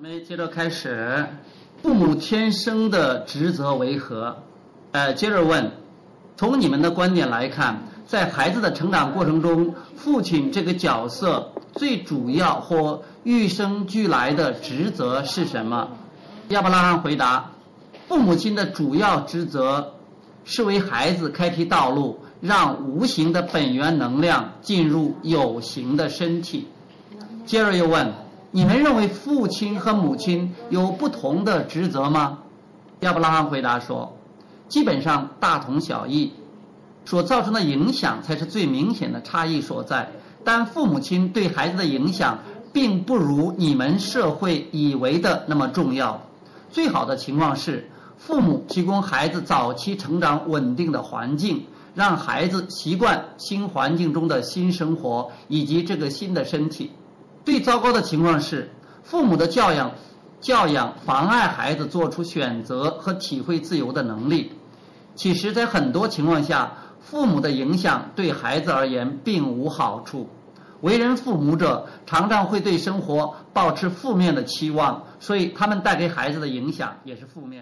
姊妹接着开始，父母天生的职责为何？呃，接着问，从你们的观点来看，在孩子的成长过程中，父亲这个角色最主要或与生俱来的职责是什么？亚伯拉罕回答：父母亲的主要职责是为孩子开辟道路，让无形的本源能量进入有形的身体。接着又问。你们认为父亲和母亲有不同的职责吗？亚伯拉罕回答说：“基本上大同小异，所造成的影响才是最明显的差异所在。但父母亲对孩子的影响并不如你们社会以为的那么重要。最好的情况是，父母提供孩子早期成长稳定的环境，让孩子习惯新环境中的新生活以及这个新的身体。”最糟糕的情况是，父母的教养教养妨碍孩子做出选择和体会自由的能力。其实，在很多情况下，父母的影响对孩子而言并无好处。为人父母者常常会对生活保持负面的期望，所以他们带给孩子的影响也是负面。